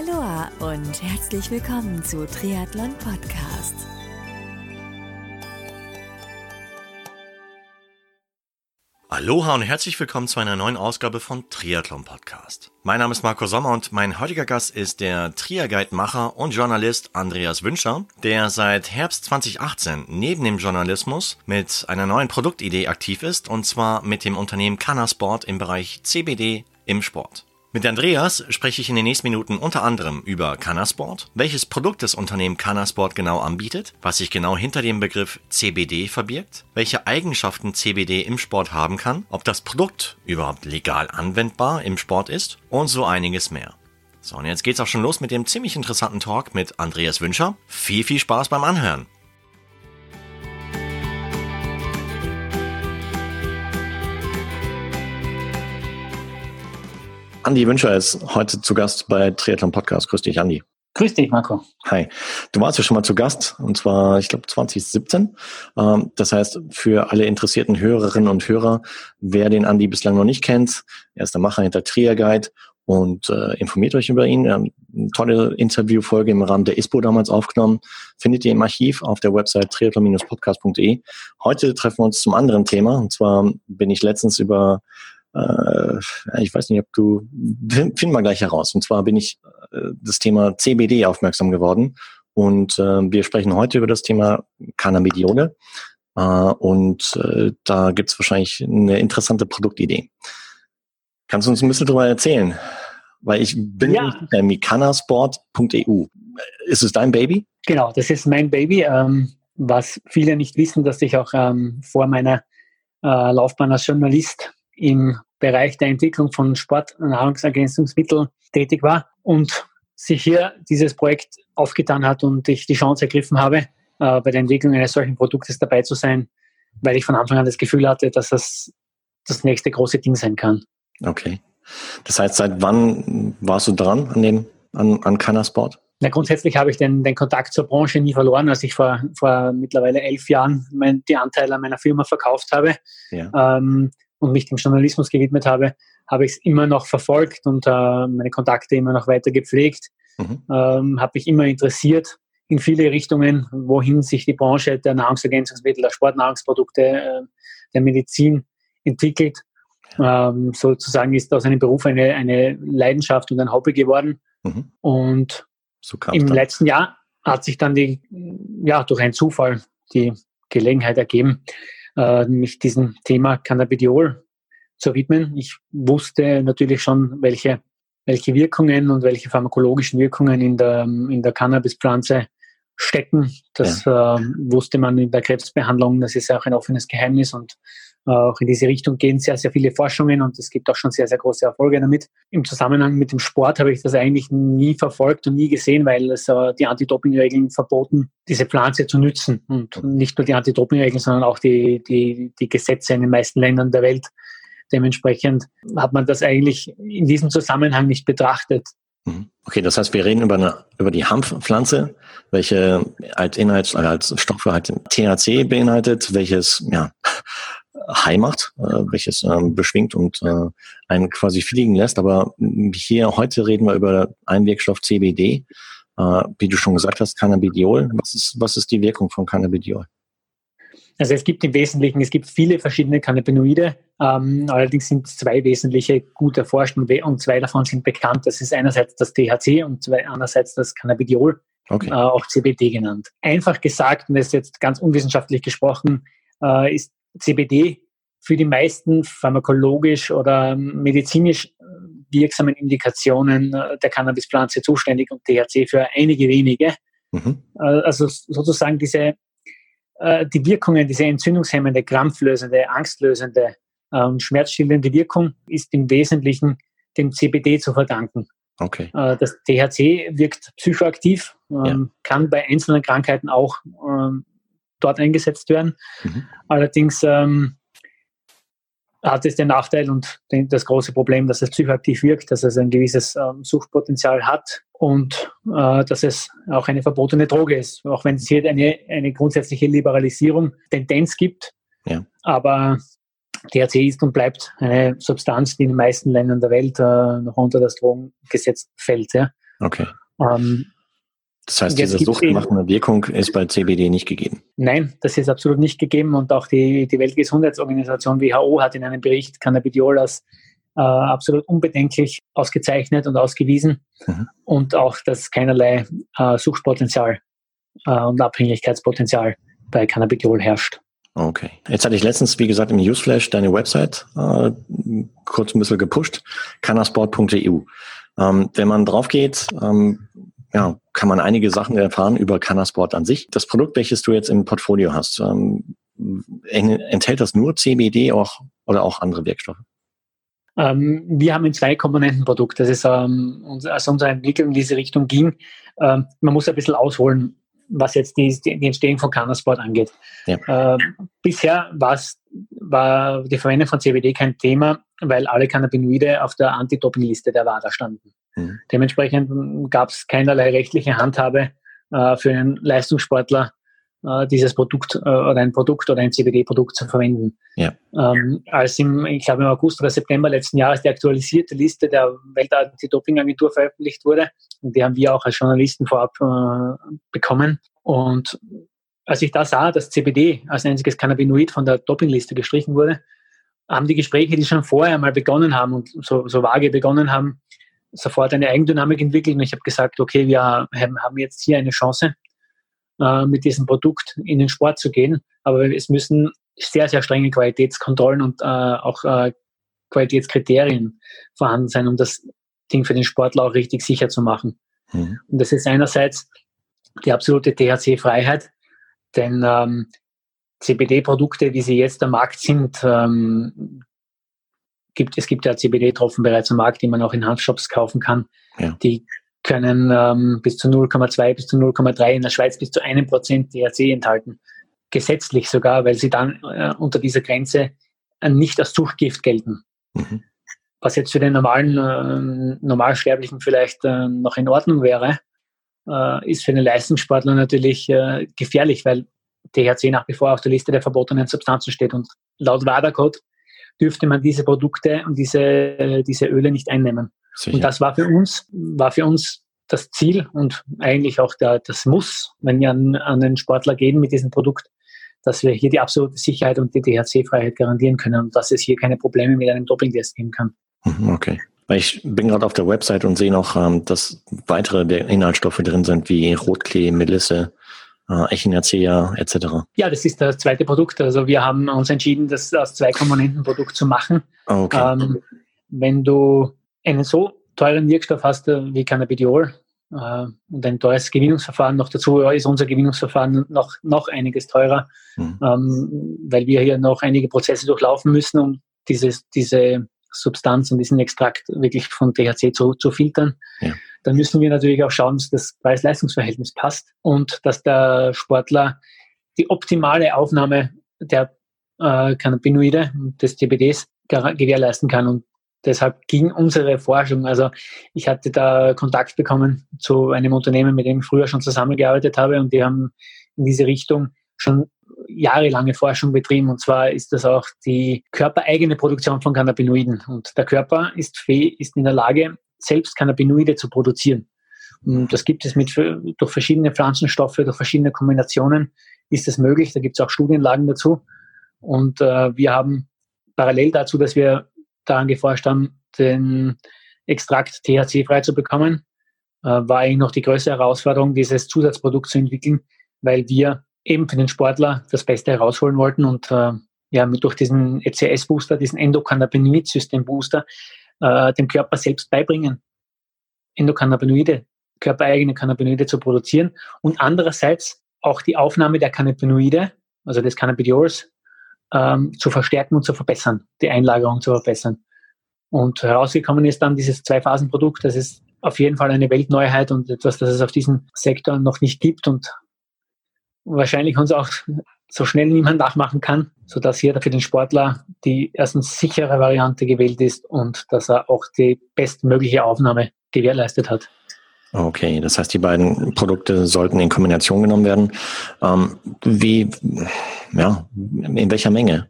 Aloha und herzlich willkommen zu Triathlon Podcast. Aloha und herzlich willkommen zu einer neuen Ausgabe von Triathlon Podcast. Mein Name ist Marco Sommer und mein heutiger Gast ist der Triaguide-Macher und Journalist Andreas Wünscher, der seit Herbst 2018 neben dem Journalismus mit einer neuen Produktidee aktiv ist und zwar mit dem Unternehmen Canasport im Bereich CBD im Sport. Mit Andreas spreche ich in den nächsten Minuten unter anderem über Canasport, welches Produkt das Unternehmen Canasport genau anbietet, was sich genau hinter dem Begriff CBD verbirgt, welche Eigenschaften CBD im Sport haben kann, ob das Produkt überhaupt legal anwendbar im Sport ist und so einiges mehr. So, und jetzt geht's auch schon los mit dem ziemlich interessanten Talk mit Andreas Wünscher. Viel, viel Spaß beim Anhören. Andi Wünscher ist heute zu Gast bei Triathlon Podcast. Grüß dich, Andi. Grüß dich, Marco. Hi. Du warst ja schon mal zu Gast, und zwar, ich glaube, 2017. Ähm, das heißt, für alle interessierten Hörerinnen und Hörer, wer den Andi bislang noch nicht kennt, er ist der Macher hinter Trier Guide und äh, informiert euch über ihn. eine tolle Interviewfolge im Rahmen der ISPO damals aufgenommen. Findet ihr im Archiv auf der Website triathlon-podcast.de. Heute treffen wir uns zum anderen Thema. Und zwar bin ich letztens über äh, ich weiß nicht, ob du, finden wir gleich heraus. Und zwar bin ich äh, das Thema CBD aufmerksam geworden. Und äh, wir sprechen heute über das Thema Cannabidiole. Äh, und äh, da gibt's wahrscheinlich eine interessante Produktidee. Kannst du uns ein bisschen darüber erzählen? Weil ich bin ja. mikanasport.eu. Ist es dein Baby? Genau, das ist mein Baby. Ähm, was viele nicht wissen, dass ich auch ähm, vor meiner äh, Laufbahn als Journalist im Bereich der Entwicklung von Sport- und Nahrungsergänzungsmitteln tätig war und sich hier dieses Projekt aufgetan hat und ich die Chance ergriffen habe, äh, bei der Entwicklung eines solchen Produktes dabei zu sein, weil ich von Anfang an das Gefühl hatte, dass das das nächste große Ding sein kann. Okay. Das heißt, seit wann warst du dran an dem, an, an Cannasport? Na, grundsätzlich habe ich den, den Kontakt zur Branche nie verloren, als ich vor, vor mittlerweile elf Jahren mein, die Anteile an meiner Firma verkauft habe. Ja. Ähm, und mich dem Journalismus gewidmet habe, habe ich es immer noch verfolgt und äh, meine Kontakte immer noch weiter gepflegt. Mhm. Ähm, habe mich immer interessiert in viele Richtungen, wohin sich die Branche der Nahrungsergänzungsmittel, der Sportnahrungsprodukte, äh, der Medizin entwickelt. Ähm, sozusagen ist aus einem Beruf eine, eine Leidenschaft und ein Hobby geworden. Mhm. Und so im dann. letzten Jahr hat sich dann die, ja, durch einen Zufall die Gelegenheit ergeben, äh, mich diesem Thema Cannabidiol zu widmen. Ich wusste natürlich schon, welche, welche Wirkungen und welche pharmakologischen Wirkungen in der, in der Cannabispflanze stecken. Das ja. äh, wusste man in der Krebsbehandlung. Das ist auch ein offenes Geheimnis und auch in diese Richtung gehen sehr, sehr viele Forschungen und es gibt auch schon sehr, sehr große Erfolge damit. Im Zusammenhang mit dem Sport habe ich das eigentlich nie verfolgt und nie gesehen, weil es äh, die Anti-Doping-Regeln verboten, diese Pflanze zu nützen. Und nicht nur die Anti-Doping-Regeln, sondern auch die, die, die Gesetze in den meisten Ländern der Welt. Dementsprechend hat man das eigentlich in diesem Zusammenhang nicht betrachtet. Mhm. Okay, das heißt, wir reden über, eine, über die Hanfpflanze, welche als Inhalt, als Stoffe halt THC beinhaltet, welches ja Heimat, äh, welches ähm, beschwingt und äh, einen quasi fliegen lässt. Aber hier heute reden wir über einen Wirkstoff CBD. Äh, wie du schon gesagt hast, Cannabidiol. Was ist, was ist die Wirkung von Cannabidiol? Also es gibt im Wesentlichen, es gibt viele verschiedene Cannabinoide, ähm, allerdings sind zwei wesentliche gut erforscht und zwei davon sind bekannt. Das ist einerseits das THC und zwei, andererseits das Cannabidiol, okay. äh, auch CBD genannt. Einfach gesagt, und das ist jetzt ganz unwissenschaftlich gesprochen, äh, ist CBD für die meisten pharmakologisch oder medizinisch äh, wirksamen Indikationen äh, der Cannabispflanze zuständig und THC für einige wenige. Mhm. Äh, also sozusagen diese, die Wirkungen, diese entzündungshemmende, krampflösende, angstlösende und schmerzstillende Wirkung ist im Wesentlichen dem CBD zu verdanken. Okay. Das THC wirkt psychoaktiv, ähm, ja. kann bei einzelnen Krankheiten auch ähm, dort eingesetzt werden. Mhm. Allerdings ähm, hat es den Nachteil und den, das große Problem, dass es psychoaktiv wirkt, dass es ein gewisses ähm, Suchtpotenzial hat und äh, dass es auch eine verbotene Droge ist, auch wenn es hier eine, eine grundsätzliche Liberalisierung Tendenz gibt. Ja. Aber THC ist und bleibt eine Substanz, die in den meisten Ländern der Welt äh, noch unter das Drogengesetz fällt. Ja. Okay. Ähm, das heißt, diese suchtmachende Wirkung ist bei CBD nicht gegeben? Nein, das ist absolut nicht gegeben und auch die, die Weltgesundheitsorganisation WHO hat in einem Bericht Cannabidiol als äh, absolut unbedenklich ausgezeichnet und ausgewiesen mhm. und auch, dass keinerlei äh, Suchtpotenzial äh, und Abhängigkeitspotenzial bei Cannabidiol herrscht. Okay. Jetzt hatte ich letztens, wie gesagt, im Newsflash deine Website äh, kurz ein bisschen gepusht, cannasport.eu. Ähm, wenn man drauf geht, ähm, ja, kann man einige Sachen erfahren über Cannasport an sich. Das Produkt, welches du jetzt im Portfolio hast, ähm, enthält das nur CBD auch, oder auch andere Wirkstoffe? Ähm, wir haben ein Zwei-Komponenten-Produkt. Das ist, ähm, als unsere Entwicklung in diese Richtung ging, ähm, man muss ein bisschen ausholen, was jetzt die, die Entstehung von Cannasport angeht. Ja. Äh, bisher war die Verwendung von CBD kein Thema, weil alle Cannabinoide auf der Anti-Doping-Liste der WADA standen. Mhm. Dementsprechend gab es keinerlei rechtliche Handhabe äh, für einen Leistungssportler, äh, dieses Produkt äh, oder ein Produkt oder ein CBD-Produkt zu verwenden. Ja. Ähm, als im, ich glaube im August oder September letzten Jahres die aktualisierte Liste der Welt-Anti-Doping-Agentur veröffentlicht wurde, und die haben wir auch als Journalisten vorab äh, bekommen. Und als ich da sah, dass CBD als einziges Cannabinoid von der Dopingliste gestrichen wurde, haben die Gespräche, die schon vorher mal begonnen haben und so, so vage begonnen haben, sofort eine Eigendynamik entwickelt. Und ich habe gesagt, okay, wir haben jetzt hier eine Chance, äh, mit diesem Produkt in den Sport zu gehen. Aber es müssen sehr, sehr strenge Qualitätskontrollen und äh, auch äh, Qualitätskriterien vorhanden sein, um das Ding für den Sportler auch richtig sicher zu machen. Mhm. Und das ist einerseits die absolute THC-Freiheit, denn ähm, CBD-Produkte, wie sie jetzt am Markt sind, ähm, gibt, es gibt ja CBD-Tropfen bereits am Markt, die man auch in Handshops kaufen kann. Ja. Die können ähm, bis zu 0,2 bis zu 0,3 in der Schweiz bis zu einem Prozent THC enthalten. Gesetzlich sogar, weil sie dann äh, unter dieser Grenze äh, nicht als Suchtgift gelten. Mhm. Was jetzt für den normalen äh, Normalsterblichen vielleicht äh, noch in Ordnung wäre, äh, ist für den Leistungssportler natürlich äh, gefährlich, weil THC nach wie vor auf der Liste der verbotenen Substanzen steht. Und laut WADA-Code dürfte man diese Produkte und diese, diese Öle nicht einnehmen. Sicher. Und das war für uns, war für uns das Ziel und eigentlich auch der, das Muss, wenn wir an, an den Sportler gehen mit diesem Produkt, dass wir hier die absolute Sicherheit und die THC-Freiheit garantieren können und dass es hier keine Probleme mit einem Doping-Test geben kann. Mhm, okay. Ich bin gerade auf der Website und sehe noch, ähm, dass weitere Inhaltsstoffe drin sind, wie Rotklee, Melisse, äh, Echinacea etc. Ja, das ist das zweite Produkt. Also wir haben uns entschieden, das als zwei Komponenten Produkt zu machen. Okay. Ähm, wenn du einen so teuren Wirkstoff hast äh, wie Cannabidiol äh, und ein teures Gewinnungsverfahren noch dazu, ist unser Gewinnungsverfahren noch, noch einiges teurer, mhm. ähm, weil wir hier noch einige Prozesse durchlaufen müssen, um dieses, diese Substanz und diesen Extrakt wirklich von THC zu, zu filtern. Ja. Dann müssen wir natürlich auch schauen, dass das Preis-Leistungs-Verhältnis passt und dass der Sportler die optimale Aufnahme der äh, Cannabinoide, des CBDs gewährleisten kann. Und deshalb ging unsere Forschung, also ich hatte da Kontakt bekommen zu einem Unternehmen, mit dem ich früher schon zusammengearbeitet habe und die haben in diese Richtung schon jahrelange Forschung betrieben und zwar ist das auch die körpereigene Produktion von Cannabinoiden und der Körper ist, ist in der Lage, selbst Cannabinoide zu produzieren. Und das gibt es mit, durch verschiedene Pflanzenstoffe, durch verschiedene Kombinationen ist das möglich. Da gibt es auch Studienlagen dazu. Und äh, wir haben parallel dazu, dass wir daran geforscht haben, den Extrakt THC frei zu bekommen, äh, war eigentlich noch die größte Herausforderung, dieses Zusatzprodukt zu entwickeln, weil wir eben für den Sportler das Beste herausholen wollten und äh, ja, durch diesen ECS-Booster, diesen Endokannabinoid-System-Booster, äh, dem Körper selbst beibringen, Endokannabinoide, körpereigene Cannabinoide zu produzieren und andererseits auch die Aufnahme der Cannabinoide, also des Cannabidiols, ähm, zu verstärken und zu verbessern, die Einlagerung zu verbessern. Und herausgekommen ist dann dieses Zwei-Phasen-Produkt. Das ist auf jeden Fall eine Weltneuheit und etwas, das es auf diesem Sektor noch nicht gibt und wahrscheinlich uns auch so schnell niemand nachmachen kann, sodass hier für den Sportler die erstens sichere Variante gewählt ist und dass er auch die bestmögliche Aufnahme gewährleistet hat. Okay, das heißt, die beiden Produkte sollten in Kombination genommen werden. Ähm, wie, ja, in welcher Menge?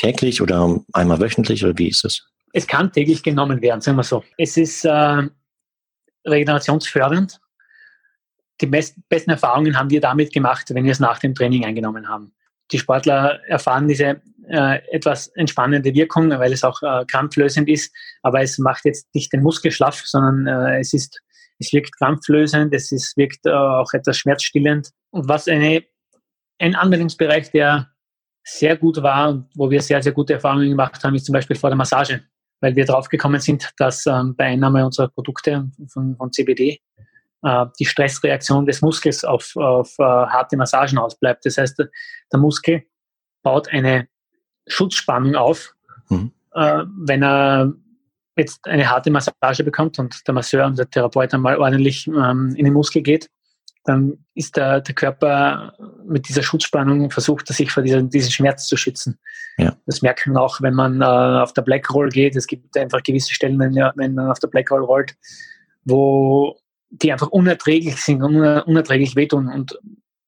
Täglich oder einmal wöchentlich oder wie ist es? Es kann täglich genommen werden, sagen wir so. Es ist, äh, regenerationsfördernd. Die best, besten Erfahrungen haben wir damit gemacht, wenn wir es nach dem Training eingenommen haben. Die Sportler erfahren diese äh, etwas entspannende Wirkung, weil es auch äh, krampflösend ist, aber es macht jetzt nicht den Muskel schlaff, sondern äh, es ist es wirkt krampflösend, es ist, wirkt äh, auch etwas schmerzstillend. Und was eine, ein Anwendungsbereich, der sehr gut war und wo wir sehr, sehr gute Erfahrungen gemacht haben, ist zum Beispiel vor der Massage, weil wir draufgekommen sind, dass ähm, bei Einnahme unserer Produkte von, von CBD äh, die Stressreaktion des Muskels auf, auf äh, harte Massagen ausbleibt. Das heißt, der Muskel baut eine Schutzspannung auf, mhm. äh, wenn er jetzt eine harte Massage bekommt und der Masseur und der Therapeut einmal ordentlich ähm, in den Muskel geht, dann ist der, der Körper mit dieser Schutzspannung versucht, sich vor dieser, diesen Schmerz zu schützen. Ja. Das merkt man auch, wenn man äh, auf der Black Roll geht. Es gibt einfach gewisse Stellen, wenn, wenn man auf der Black Roll rollt, wo die einfach unerträglich sind und unerträglich wehtun. Und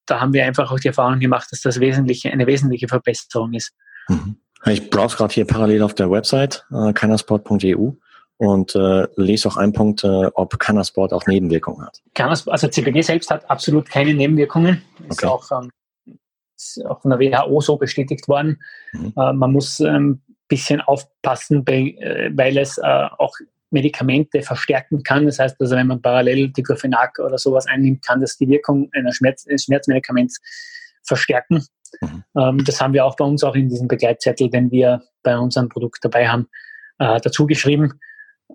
da haben wir einfach auch die Erfahrung gemacht, dass das wesentliche, eine wesentliche Verbesserung ist. Mhm. Ich browse gerade hier parallel auf der Website, äh, cannasport.eu und äh, lese auch einen Punkt, äh, ob Cannasport auch Nebenwirkungen hat. Cannasport, also CBD selbst hat absolut keine Nebenwirkungen. Ist okay. auch, ähm, ist auch von der WHO so bestätigt worden. Mhm. Äh, man muss ein ähm, bisschen aufpassen, äh, weil es äh, auch Medikamente verstärken kann. Das heißt also, wenn man parallel Diclofenac oder sowas einnimmt, kann das die Wirkung Schmerz, eines Schmerzmedikaments verstärken. Mhm. Ähm, das haben wir auch bei uns auch in diesem Begleitzettel, den wir bei unserem Produkt dabei haben, äh, dazu geschrieben.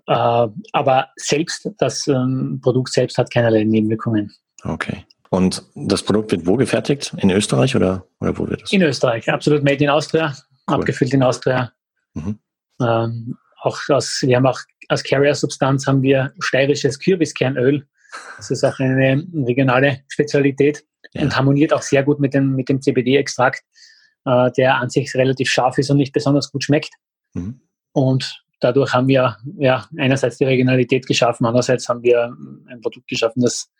Äh, aber selbst das ähm, Produkt selbst hat keinerlei Nebenwirkungen. Okay. Und das Produkt wird wo gefertigt? In Österreich oder, oder wo wird es? In Österreich, absolut made in Austria, cool. abgefüllt in Austria. Mhm. Ähm, auch aus, wir haben auch als Carrier-Substanz haben wir steirisches Kürbiskernöl. Das ist auch eine regionale Spezialität ja. und harmoniert auch sehr gut mit dem, mit dem CBD-Extrakt, äh, der an sich relativ scharf ist und nicht besonders gut schmeckt. Mhm. Und dadurch haben wir ja einerseits die Regionalität geschaffen, andererseits haben wir ein Produkt geschaffen, das,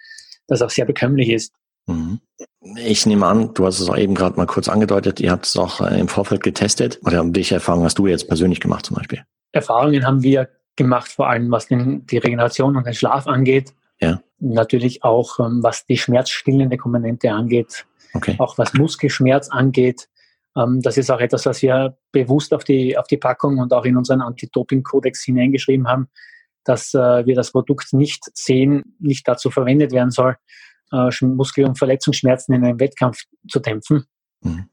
das auch sehr bekömmlich ist. Mhm. Ich nehme an, du hast es auch eben gerade mal kurz angedeutet, ihr habt es auch äh, im Vorfeld getestet. Oder welche Erfahrungen hast du jetzt persönlich gemacht zum Beispiel? Erfahrungen haben wir gemacht, vor allem was den, die Regeneration und den Schlaf angeht. Ja. Natürlich auch, ähm, was die schmerzstillende Komponente angeht, okay. auch was Muskelschmerz angeht. Ähm, das ist auch etwas, was wir bewusst auf die, auf die Packung und auch in unseren Anti-Doping-Kodex hineingeschrieben haben, dass äh, wir das Produkt nicht sehen, nicht dazu verwendet werden soll, äh, Muskel- und Verletzungsschmerzen in einem Wettkampf zu dämpfen. Mhm.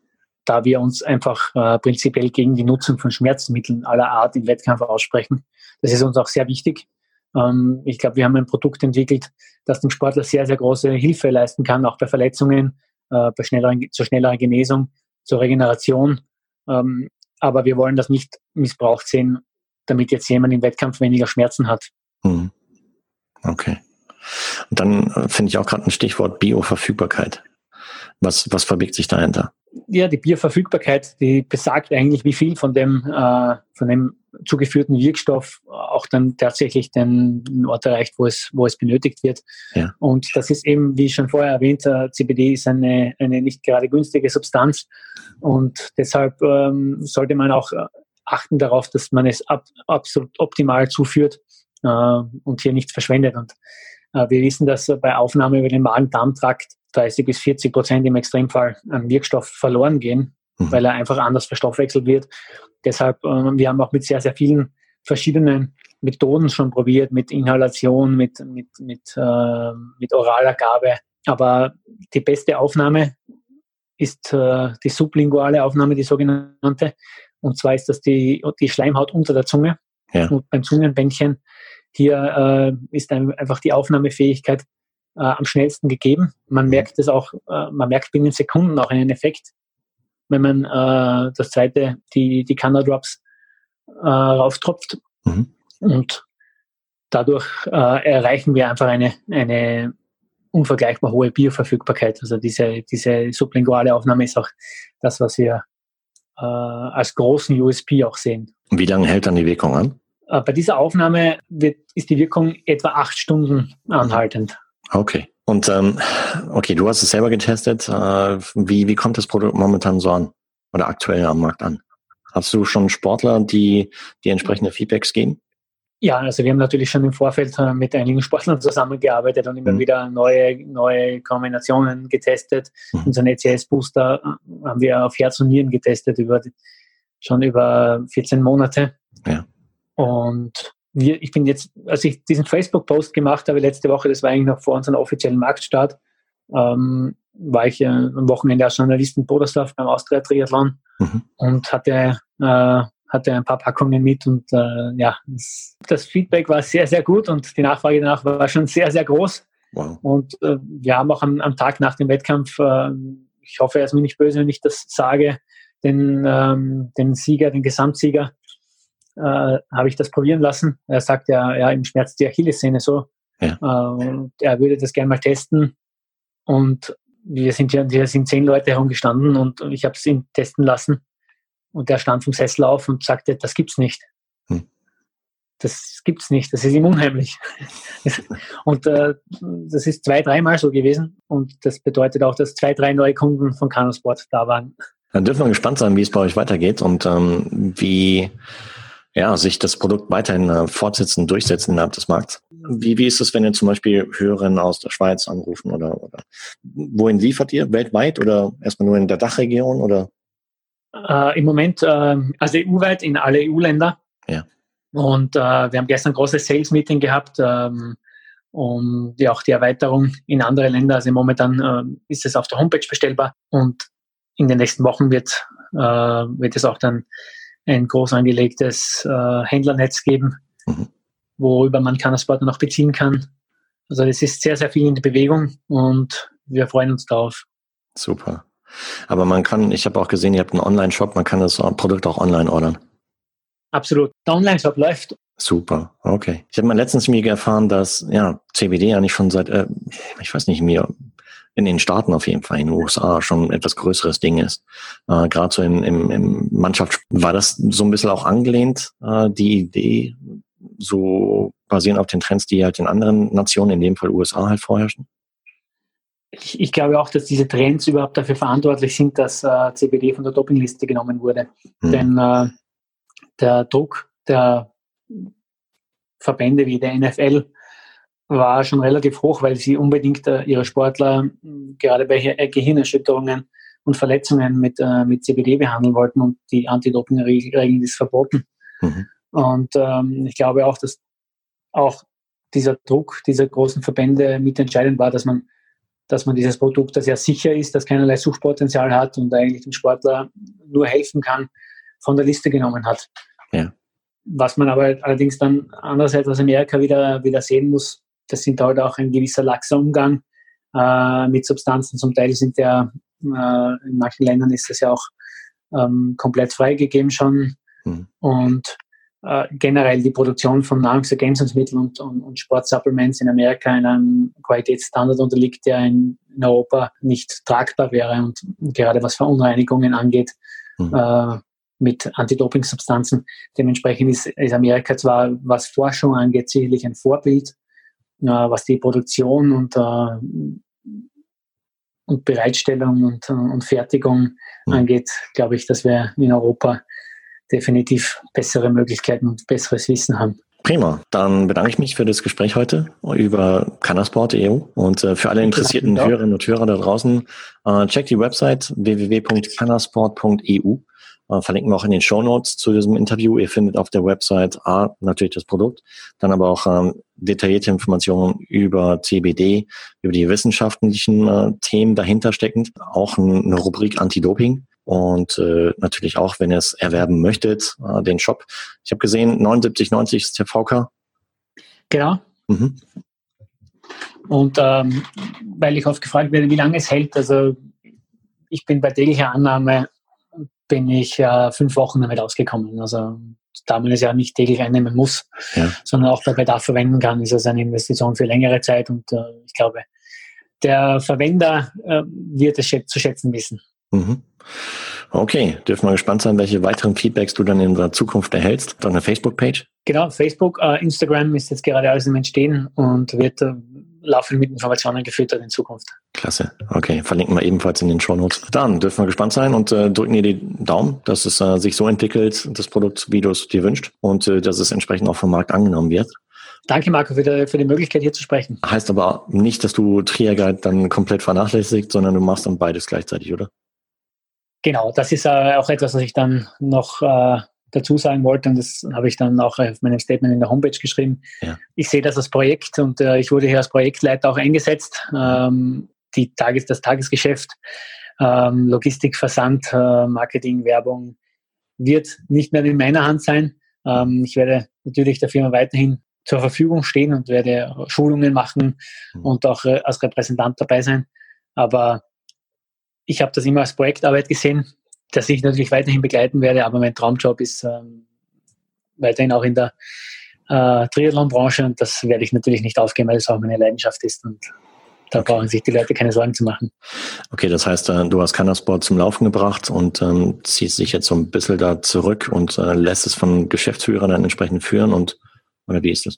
Da wir uns einfach äh, prinzipiell gegen die Nutzung von Schmerzmitteln aller Art im Wettkampf aussprechen. Das ist uns auch sehr wichtig. Ähm, ich glaube, wir haben ein Produkt entwickelt, das dem Sportler sehr, sehr große Hilfe leisten kann, auch bei Verletzungen, äh, bei schnelleren, zur schnelleren Genesung, zur Regeneration. Ähm, aber wir wollen das nicht missbraucht sehen, damit jetzt jemand im Wettkampf weniger Schmerzen hat. Mhm. Okay. Und dann äh, finde ich auch gerade ein Stichwort Bioverfügbarkeit. Was, was verbirgt sich dahinter? Ja, die Bioverfügbarkeit, die besagt eigentlich, wie viel von dem, äh, von dem zugeführten Wirkstoff auch dann tatsächlich den Ort erreicht, wo es, wo es benötigt wird. Ja. Und das ist eben, wie schon vorher erwähnt, äh, CBD ist eine, eine nicht gerade günstige Substanz und deshalb ähm, sollte man auch äh, achten darauf, dass man es ab, absolut optimal zuführt äh, und hier nichts verschwendet. Und äh, wir wissen, dass bei Aufnahme über den Magen-Darm-Trakt 30 bis 40 Prozent im Extremfall an Wirkstoff verloren gehen, mhm. weil er einfach anders verstoffwechselt wird. Deshalb, äh, wir haben auch mit sehr, sehr vielen verschiedenen Methoden schon probiert, mit Inhalation, mit, mit, mit, äh, mit Oralergabe. Aber die beste Aufnahme ist äh, die sublinguale Aufnahme, die sogenannte. Und zwar ist das die, die Schleimhaut unter der Zunge ja. und beim Zungenbändchen. Hier äh, ist ein, einfach die Aufnahmefähigkeit äh, am schnellsten gegeben. Man mhm. merkt es auch, äh, man merkt binnen Sekunden auch einen Effekt, wenn man äh, das zweite, die, die Canna Drops äh, rauftropft. Mhm. Und dadurch äh, erreichen wir einfach eine, eine unvergleichbar hohe Bioverfügbarkeit. Also diese, diese sublinguale Aufnahme ist auch das, was wir äh, als großen USP auch sehen. Wie lange hält dann die Wirkung an? Äh, bei dieser Aufnahme wird, ist die Wirkung etwa acht Stunden anhaltend. Okay. Und ähm, okay, du hast es selber getestet. Äh, wie, wie kommt das Produkt momentan so an oder aktuell am Markt an? Hast du schon Sportler, die die entsprechende Feedbacks geben? Ja, also wir haben natürlich schon im Vorfeld äh, mit einigen Sportlern zusammengearbeitet und immer mhm. wieder neue, neue Kombinationen getestet. Mhm. Unseren ECS-Booster äh, haben wir auf Herz und Nieren getestet über schon über 14 Monate. Ja. Und wir, ich bin jetzt, als ich diesen Facebook-Post gemacht habe letzte Woche, das war eigentlich noch vor unserem offiziellen Marktstart, ähm, war ich äh, am Wochenende als Journalist in Bodersdorf beim Austria Triathlon mhm. und hatte äh, hatte ein paar Packungen mit und äh, ja, das, das, Feedback war sehr, sehr gut und die Nachfrage danach war schon sehr, sehr groß. Wow. Und äh, wir haben auch am, am, Tag nach dem Wettkampf, äh, ich hoffe, er ist mir nicht böse, wenn ich das sage, den, ähm, den Sieger, den Gesamtsieger, äh, habe ich das probieren lassen. Er sagt ja, ja, im Schmerz die Achillessehne so. Ja. Äh, und er würde das gerne mal testen. Und wir sind ja, wir sind zehn Leute herumgestanden und ich habe es ihm testen lassen. Und der stand vom Sessel auf und sagte, das gibt's nicht. Hm. Das gibt's nicht, das ist ihm unheimlich. und äh, das ist zwei, dreimal so gewesen. Und das bedeutet auch, dass zwei, drei neue Kunden von Canosport da waren. Dann dürfen wir gespannt sein, wie es bei euch weitergeht und ähm, wie ja, sich das Produkt weiterhin äh, fortsetzen, durchsetzen innerhalb des Markts. Wie, wie ist es, wenn ihr zum Beispiel Hörerinnen aus der Schweiz anrufen oder, oder wohin liefert ihr? Weltweit oder erstmal nur in der Dachregion oder? Äh, Im Moment, äh, also EU-weit in alle EU-Länder. Ja. Und äh, wir haben gestern ein großes Sales-Meeting gehabt, ähm, um ja auch die Erweiterung in andere Länder. Also momentan äh, ist es auf der Homepage bestellbar und in den nächsten Wochen wird, äh, wird es auch dann ein groß angelegtes äh, Händlernetz geben, mhm. worüber man Cannasport noch beziehen kann. Also es ist sehr, sehr viel in der Bewegung und wir freuen uns darauf. Super. Aber man kann, ich habe auch gesehen, ihr habt einen Online-Shop, man kann das Produkt auch online ordern. Absolut. Der Online-Shop läuft. Super, okay. Ich habe mal letztens mir erfahren, dass ja CBD eigentlich schon seit, äh, ich weiß nicht mehr, in den Staaten auf jeden Fall, in den USA schon etwas größeres Ding ist. Äh, Gerade so im, im, im Mannschaft war das so ein bisschen auch angelehnt, äh, die Idee, so basierend auf den Trends, die halt in anderen Nationen, in dem Fall USA halt vorherrschen? ich, ich, glaube auch, dass diese Trends überhaupt dafür verantwortlich sind, dass äh, CBD von der Dopingliste genommen wurde. Mhm. Denn äh, der Druck der Verbände wie der NFL war schon relativ hoch, weil sie unbedingt äh, ihre Sportler gerade bei äh, Gehirnerschütterungen und Verletzungen mit, äh, mit CBD behandeln wollten und die Anti-Doping-Regeln ist verboten. Mhm. Und ähm, ich glaube auch, dass auch dieser Druck dieser großen Verbände mitentscheidend war, dass man dass man dieses Produkt, das ja sicher ist, das keinerlei Suchtpotenzial hat und eigentlich dem Sportler nur helfen kann, von der Liste genommen hat. Ja. Was man aber allerdings dann andererseits aus Amerika wieder, wieder sehen muss, das sind halt auch ein gewisser laxer Umgang äh, mit Substanzen. Zum Teil sind ja, äh, in manchen Ländern ist das ja auch ähm, komplett freigegeben schon. Mhm. Und äh, generell die Produktion von Nahrungsergänzungsmitteln und, und, und Sportsupplements in Amerika einem Qualitätsstandard unterliegt, der in, in, Europa nicht tragbar wäre. Und gerade was Verunreinigungen angeht, mhm. äh, mit Anti-Doping-Substanzen. Dementsprechend ist, ist, Amerika zwar, was Forschung angeht, sicherlich ein Vorbild, was die Produktion und, äh, und Bereitstellung und, und Fertigung mhm. angeht, glaube ich, dass wir in Europa definitiv bessere Möglichkeiten und besseres Wissen haben. Prima. Dann bedanke ich mich für das Gespräch heute über Cannasport.eu und äh, für alle interessierten Hörerinnen und Hörer da draußen, äh, checkt die Website www.cannasport.eu. Äh, verlinken wir auch in den Show Notes zu diesem Interview. Ihr findet auf der Website A natürlich das Produkt, dann aber auch ähm, detaillierte Informationen über CBD, über die wissenschaftlichen äh, Themen dahinter steckend, auch eine Rubrik Anti-Doping und äh, natürlich auch, wenn ihr es erwerben möchtet, äh, den Shop. Ich habe gesehen, 79,90 ist der VK. Genau. Mhm. Und ähm, weil ich oft gefragt werde, wie lange es hält, also ich bin bei täglicher Annahme, bin ich äh, fünf Wochen damit ausgekommen. Also da man es ja nicht täglich einnehmen muss, ja. sondern auch bei Bedarf verwenden kann, ist es eine Investition für längere Zeit und äh, ich glaube, der Verwender äh, wird es zu schätzen wissen. Mhm. Okay, dürfen wir gespannt sein, welche weiteren Feedbacks du dann in der Zukunft erhältst. Deine Facebook-Page? Genau, Facebook, äh, Instagram ist jetzt gerade alles im Entstehen und wird äh, laufend mit Informationen gefüttert in Zukunft. Klasse. Okay, verlinken wir ebenfalls in den Show Notes. Dann dürfen wir gespannt sein und äh, drücken dir die Daumen, dass es äh, sich so entwickelt, das Produkt, wie du es dir wünschst und äh, dass es entsprechend auch vom Markt angenommen wird. Danke, Marco, für die, für die Möglichkeit, hier zu sprechen. Heißt aber nicht, dass du Trier Guide dann komplett vernachlässigst, sondern du machst dann beides gleichzeitig, oder? Genau, das ist äh, auch etwas, was ich dann noch äh, dazu sagen wollte, und das habe ich dann auch auf meinem Statement in der Homepage geschrieben. Ja. Ich sehe das als Projekt und äh, ich wurde hier als Projektleiter auch eingesetzt. Ähm, die Tages-, das Tagesgeschäft, ähm, Logistik, Versand, äh, Marketing, Werbung wird nicht mehr in meiner Hand sein. Ähm, ich werde natürlich der Firma weiterhin zur Verfügung stehen und werde Schulungen machen mhm. und auch äh, als Repräsentant dabei sein. Aber ich habe das immer als Projektarbeit gesehen dass ich natürlich weiterhin begleiten werde, aber mein Traumjob ist ähm, weiterhin auch in der äh, Triathlon-Branche und das werde ich natürlich nicht aufgeben, weil es auch meine Leidenschaft ist und da okay. brauchen sich die Leute keine Sorgen zu machen. Okay, das heißt, äh, du hast Cannasport zum Laufen gebracht und ähm, ziehst dich jetzt so ein bisschen da zurück und äh, lässt es von Geschäftsführern dann entsprechend führen und oder wie ist das?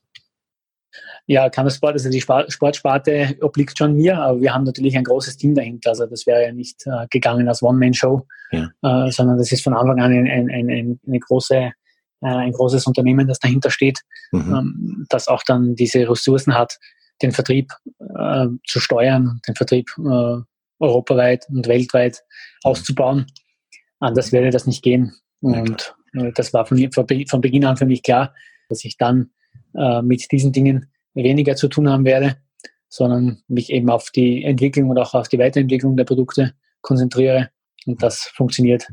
Ja, Kampfsport, also die Sportsparte obliegt schon mir, aber wir haben natürlich ein großes Team dahinter. Also das wäre ja nicht äh, gegangen als One-Man-Show, ja. äh, sondern das ist von Anfang an ein, ein, ein, eine große, äh, ein großes Unternehmen, das dahinter steht, mhm. ähm, das auch dann diese Ressourcen hat, den Vertrieb äh, zu steuern, den Vertrieb äh, europaweit und weltweit mhm. auszubauen. Anders wäre das nicht gehen. Und äh, das war von, von Beginn an für mich klar, dass ich dann mit diesen Dingen weniger zu tun haben werde, sondern mich eben auf die Entwicklung und auch auf die Weiterentwicklung der Produkte konzentriere. Und das funktioniert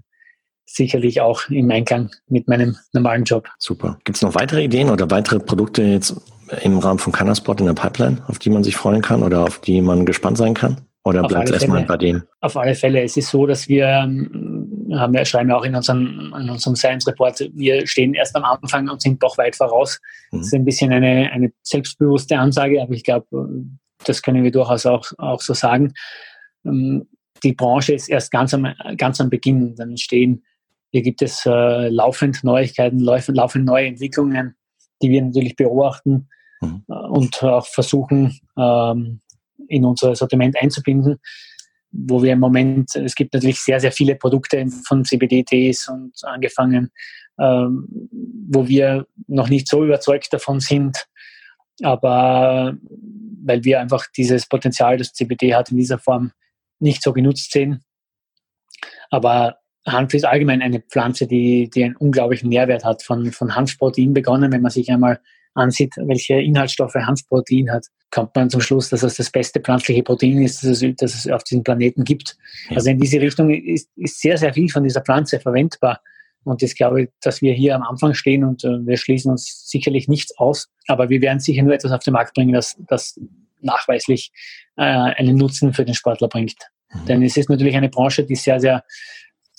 sicherlich auch im Einklang mit meinem normalen Job. Super. Gibt es noch weitere Ideen oder weitere Produkte jetzt im Rahmen von Cannasport in der Pipeline, auf die man sich freuen kann oder auf die man gespannt sein kann? Oder bleibt es erstmal bei dem? Auf alle Fälle. Es ist so, dass wir, ähm, haben wir schreiben wir auch in unserem, in unserem Science Report, wir stehen erst am Anfang und sind doch weit voraus. Mhm. Das ist ein bisschen eine, eine selbstbewusste Ansage, aber ich glaube, das können wir durchaus auch, auch so sagen. Ähm, die Branche ist erst ganz am, ganz am Beginn. Dann entstehen, hier gibt es äh, laufend Neuigkeiten, laufend, laufend neue Entwicklungen, die wir natürlich beobachten mhm. Äh, und auch versuchen, ähm, in unser Sortiment einzubinden, wo wir im Moment, es gibt natürlich sehr, sehr viele Produkte von CBD-Tees und angefangen, ähm, wo wir noch nicht so überzeugt davon sind, aber weil wir einfach dieses Potenzial, das CBD hat, in dieser Form nicht so genutzt sehen. Aber Hanf ist allgemein eine Pflanze, die, die einen unglaublichen Nährwert hat, von, von Hanfprotein begonnen, wenn man sich einmal ansieht, welche Inhaltsstoffe Hanfprotein hat, kommt man zum Schluss, dass es das beste pflanzliche Protein ist, das es, das es auf diesem Planeten gibt. Ja. Also in diese Richtung ist, ist sehr, sehr viel von dieser Pflanze verwendbar. Und ich glaube, dass wir hier am Anfang stehen und äh, wir schließen uns sicherlich nichts aus, aber wir werden sicher nur etwas auf den Markt bringen, das, das nachweislich äh, einen Nutzen für den Sportler bringt. Mhm. Denn es ist natürlich eine Branche, die sehr, sehr,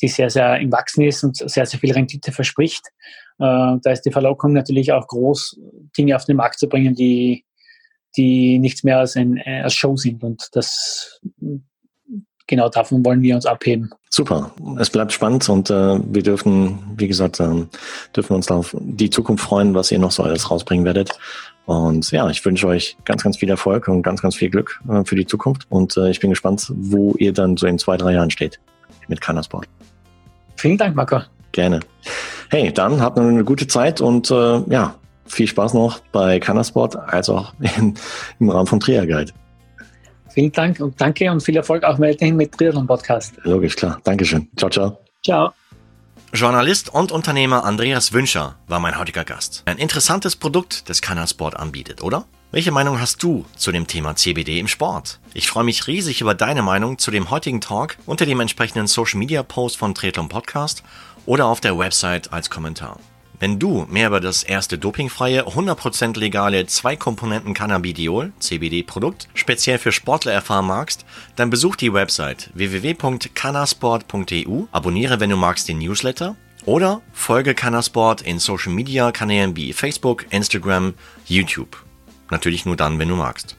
die sehr, sehr im Wachsen ist und sehr, sehr viel Rendite verspricht. Äh, da ist die Verlockung natürlich auch groß, Dinge auf den Markt zu bringen, die, die nichts mehr als, ein, äh, als Show sind. Und das genau davon wollen wir uns abheben. Super, es bleibt spannend und äh, wir dürfen, wie gesagt, äh, dürfen uns auf die Zukunft freuen, was ihr noch so alles rausbringen werdet. Und ja, ich wünsche euch ganz, ganz viel Erfolg und ganz, ganz viel Glück äh, für die Zukunft. Und äh, ich bin gespannt, wo ihr dann so in zwei, drei Jahren steht mit Cannasport. Vielen Dank, Marco. Gerne. Hey, dann habt eine gute Zeit und äh, ja, viel Spaß noch bei Cannasport als auch in, im Rahmen von Trier Guide. Vielen Dank und danke und viel Erfolg auch weiterhin mit Triathlon Podcast. Logisch, klar. Dankeschön. Ciao, ciao. Ciao. Journalist und Unternehmer Andreas Wünscher war mein heutiger Gast. Ein interessantes Produkt, das Cannasport anbietet, oder? Welche Meinung hast du zu dem Thema CBD im Sport? Ich freue mich riesig über deine Meinung zu dem heutigen Talk unter dem entsprechenden Social Media Post von Triathlon Podcast oder auf der Website als Kommentar. Wenn du mehr über das erste dopingfreie, 100% legale Zwei-Komponenten Cannabidiol, CBD-Produkt, speziell für Sportler erfahren magst, dann besuch die Website www.cannasport.eu, abonniere, wenn du magst, den Newsletter oder folge Cannasport in Social Media Kanälen wie Facebook, Instagram, YouTube. Natürlich nur dann, wenn du magst.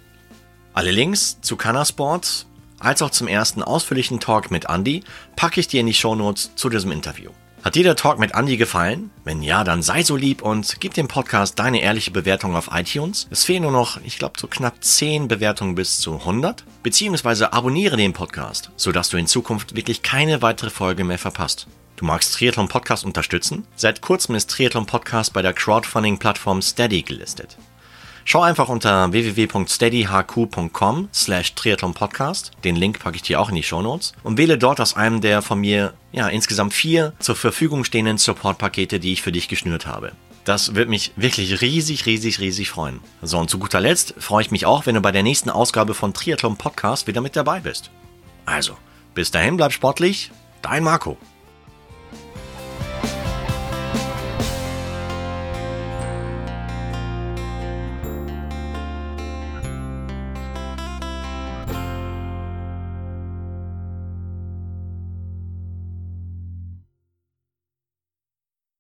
Alle Links zu Cannasport als auch zum ersten ausführlichen Talk mit Andy packe ich dir in die Shownotes zu diesem Interview. Hat dir der Talk mit Andy gefallen? Wenn ja, dann sei so lieb und gib dem Podcast deine ehrliche Bewertung auf iTunes. Es fehlen nur noch, ich glaube, so knapp 10 Bewertungen bis zu 100. Beziehungsweise abonniere den Podcast, sodass du in Zukunft wirklich keine weitere Folge mehr verpasst. Du magst Triathlon Podcast unterstützen? Seit kurzem ist Triathlon Podcast bei der Crowdfunding-Plattform Steady gelistet. Schau einfach unter www.steadyhq.com slash triathlonpodcast. Den Link packe ich dir auch in die Show Notes und wähle dort aus einem der von mir ja insgesamt vier zur Verfügung stehenden Support-Pakete, die ich für dich geschnürt habe. Das wird mich wirklich riesig, riesig, riesig freuen. So, und zu guter Letzt freue ich mich auch, wenn du bei der nächsten Ausgabe von Triathlon Podcast wieder mit dabei bist. Also, bis dahin bleib sportlich, dein Marco.